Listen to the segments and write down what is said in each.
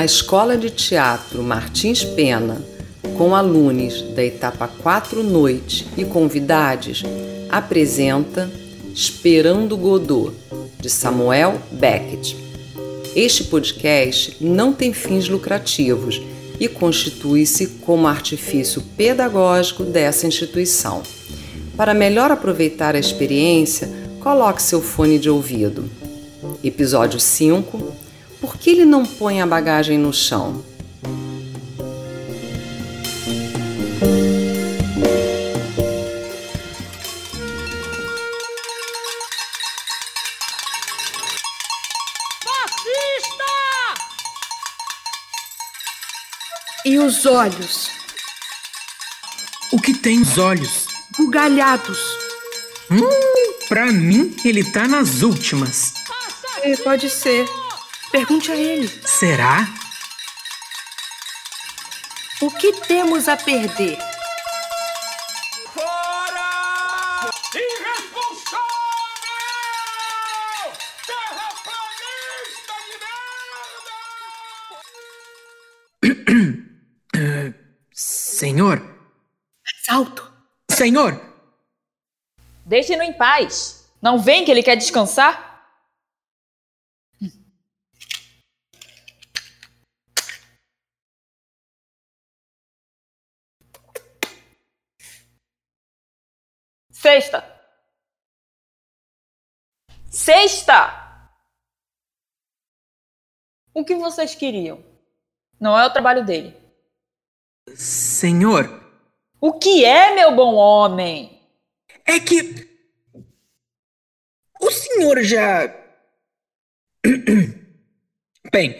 A Escola de Teatro Martins Pena, com alunos da etapa 4 Noite e convidados, apresenta Esperando Godot, de Samuel Beckett. Este podcast não tem fins lucrativos e constitui-se como artifício pedagógico dessa instituição. Para melhor aproveitar a experiência, coloque seu fone de ouvido. Episódio 5 Por que ele não põe a bagagem no chão? E os olhos? O que tem os olhos? Bugalhados. Hum, pra mim, ele tá nas últimas. É, pode ser. Pergunte a ele. Será? O que temos a perder? Fora! Irresponsável! Terraplanista de merda! Senhor? Mais alto. Senhor! Deixe-no em paz. Não vem que ele quer descansar? Sexta. Sexta! O que vocês queriam? Não é o trabalho dele. Senhor? O que é, meu bom homem? É que. O senhor já. Bem,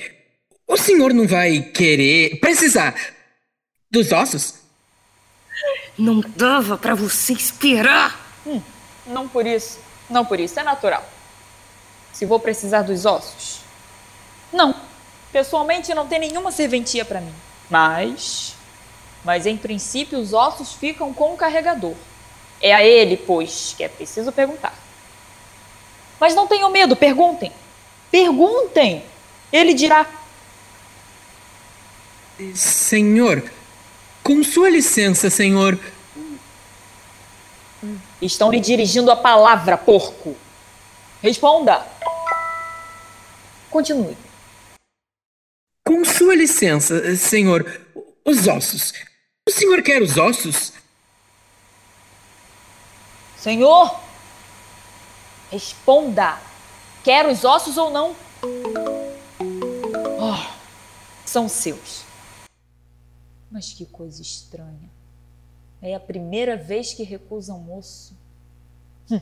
o senhor não vai querer. precisar. dos ossos? Não dava pra você esperar. Hum, não por isso. Não por isso. É natural. Se vou precisar dos ossos. Não. Pessoalmente não tem nenhuma serventia para mim. Mas. Mas em princípio os ossos ficam com o carregador. É a ele, pois, que é preciso perguntar. Mas não tenham medo, perguntem. Perguntem. Ele dirá. Senhor, com sua licença, senhor. Estão lhe dirigindo a palavra, porco. Responda. Continue. Com sua licença, senhor, os ossos. O senhor quer os ossos? Senhor, responda. Quer os ossos ou não? Oh, são seus. Mas que coisa estranha. É a primeira vez que recusa um osso. Hum,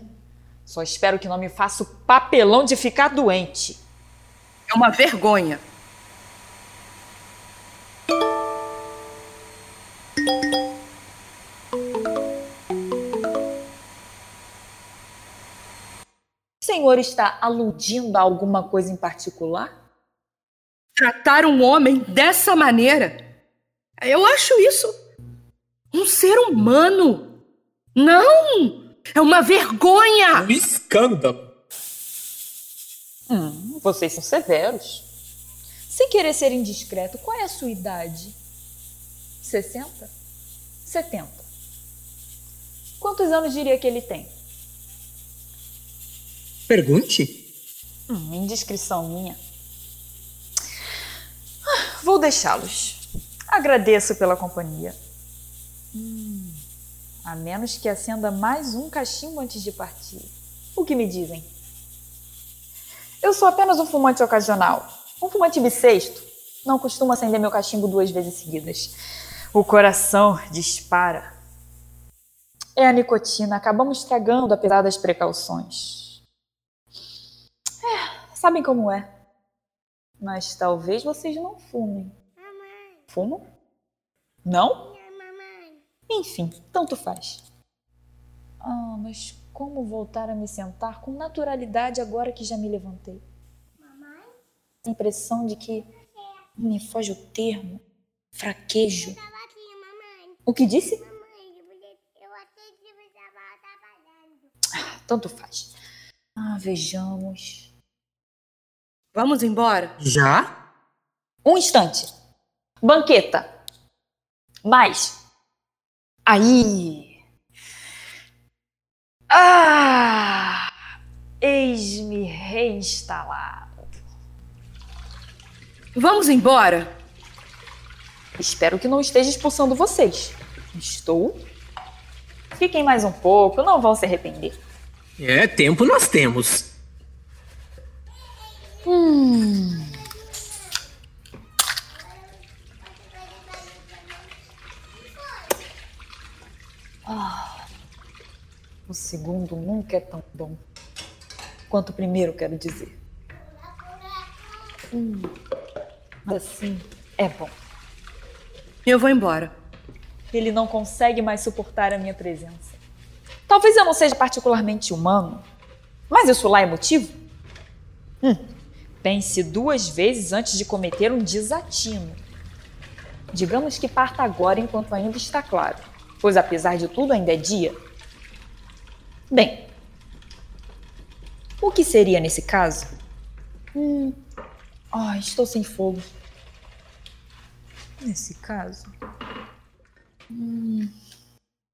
só espero que não me faça o papelão de ficar doente. É uma vergonha. O senhor está aludindo a alguma coisa em particular? Tratar um homem dessa maneira? Eu acho isso um ser humano. Não! É uma vergonha! Um escândalo. Hum, vocês são severos. Sem querer ser indiscreto, qual é a sua idade? 60? 70. Quantos anos diria que ele tem? Pergunte. Hum, indiscrição minha. Ah, Vou deixá-los. Agradeço pela companhia. Hum, a menos que acenda mais um cachimbo antes de partir. O que me dizem? Eu sou apenas um fumante ocasional. Um fumante bissexto. Não costumo acender meu cachimbo duas vezes seguidas. O coração dispara. É a nicotina. Acabamos estragando apesar das precauções. É, sabem como é. Mas talvez vocês não fumem. Fumam? Não? Enfim, tanto faz. Ah, mas como voltar a me sentar com naturalidade agora que já me levantei? A impressão de que me foge o termo fraquejo. O que disse? Ah, tanto faz. Ah, vejamos. Vamos embora? Já? Um instante. Banqueta. Mais. Aí. Ah! Eis-me reinstalado. Vamos embora? Espero que não esteja expulsando vocês. Estou. Fiquem mais um pouco, não vão se arrepender. É, tempo nós temos. Hum. Segundo nunca é tão bom quanto o primeiro, quero dizer. Hum, assim é bom. Eu vou embora. Ele não consegue mais suportar a minha presença. Talvez eu não seja particularmente humano, mas isso lá é motivo? Hum. Pense duas vezes antes de cometer um desatino. Digamos que parta agora enquanto ainda está claro, pois apesar de tudo ainda é dia. Bem, o que seria nesse caso? Hum. Ai, estou sem fogo. Nesse caso. Hum.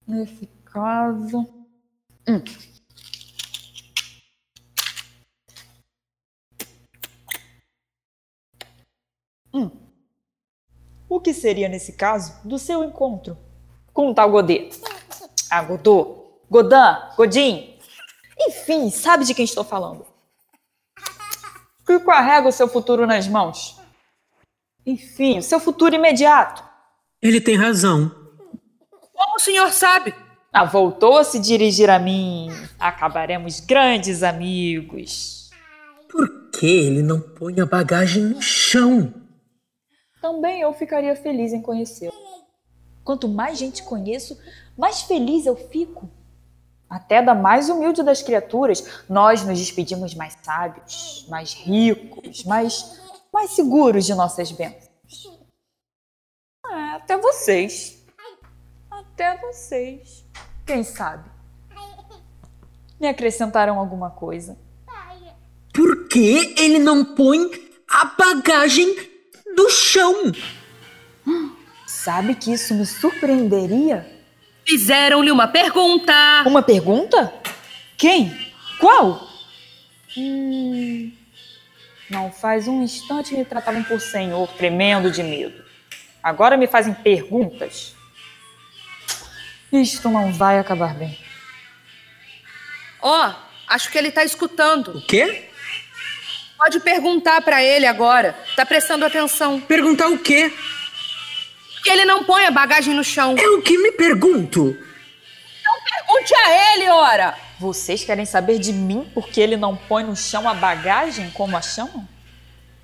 Nesse caso. Hum. Hum. O que seria nesse caso do seu encontro com o tal Godet? Ah, Godot, Godin, Godin. Enfim, sabe de quem estou falando. Que carrega o seu futuro nas mãos. Enfim, o seu futuro imediato. Ele tem razão. Como o senhor sabe? Ah, voltou a se dirigir a mim. Acabaremos grandes amigos. Por que ele não põe a bagagem no chão? Também eu ficaria feliz em conhecê-lo. Quanto mais gente conheço, mais feliz eu fico. Até da mais humilde das criaturas, nós nos despedimos mais sábios, mais ricos, mais, mais seguros de nossas bênçãos. É, até vocês. Até vocês. Quem sabe? Me acrescentaram alguma coisa. Por que ele não põe a bagagem no chão? Sabe que isso me surpreenderia? Fizeram-lhe uma pergunta. Uma pergunta? Quem? Qual? Hum, não faz um instante me tratavam por senhor, tremendo de medo. Agora me fazem perguntas. Isto não vai acabar bem. Ó, oh, acho que ele tá escutando. O quê? Pode perguntar para ele agora. Tá prestando atenção. Perguntar o quê? Ele não põe a bagagem no chão. É o que me pergunto. Então pergunte a ele, ora. Vocês querem saber de mim porque ele não põe no chão a bagagem como a chamam?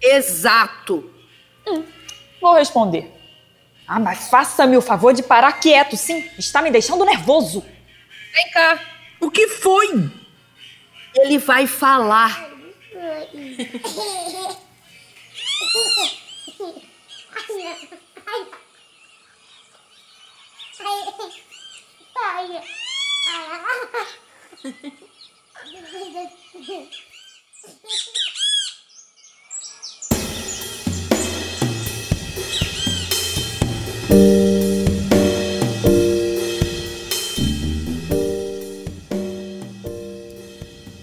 Exato. Hum, vou responder. Ah, mas faça-me o favor de parar quieto, sim. Está me deixando nervoso. Vem cá. O que foi? Ele vai falar.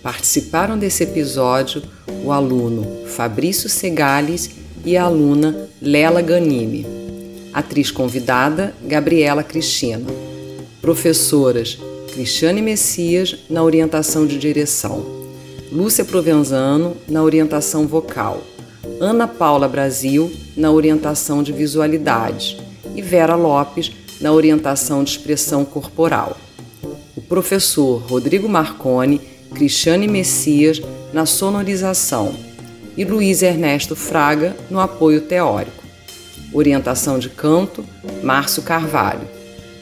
Participaram desse episódio o aluno Fabrício Segales e a aluna Lela Ganimi. Atriz convidada Gabriela Cristina. Professoras Cristiane Messias na orientação de direção, Lúcia Provenzano na orientação vocal, Ana Paula Brasil na orientação de visualidade e Vera Lopes na orientação de expressão corporal. O professor Rodrigo Marconi Cristiane Messias na sonorização e Luiz Ernesto Fraga no apoio teórico. Orientação de canto, Márcio Carvalho.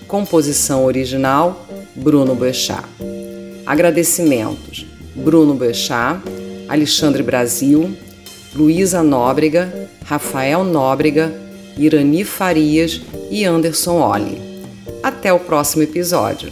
Composição original, Bruno Boechat. Agradecimentos: Bruno Boechat, Alexandre Brasil, Luísa Nóbrega, Rafael Nóbrega, Irani Farias e Anderson Olli. Até o próximo episódio.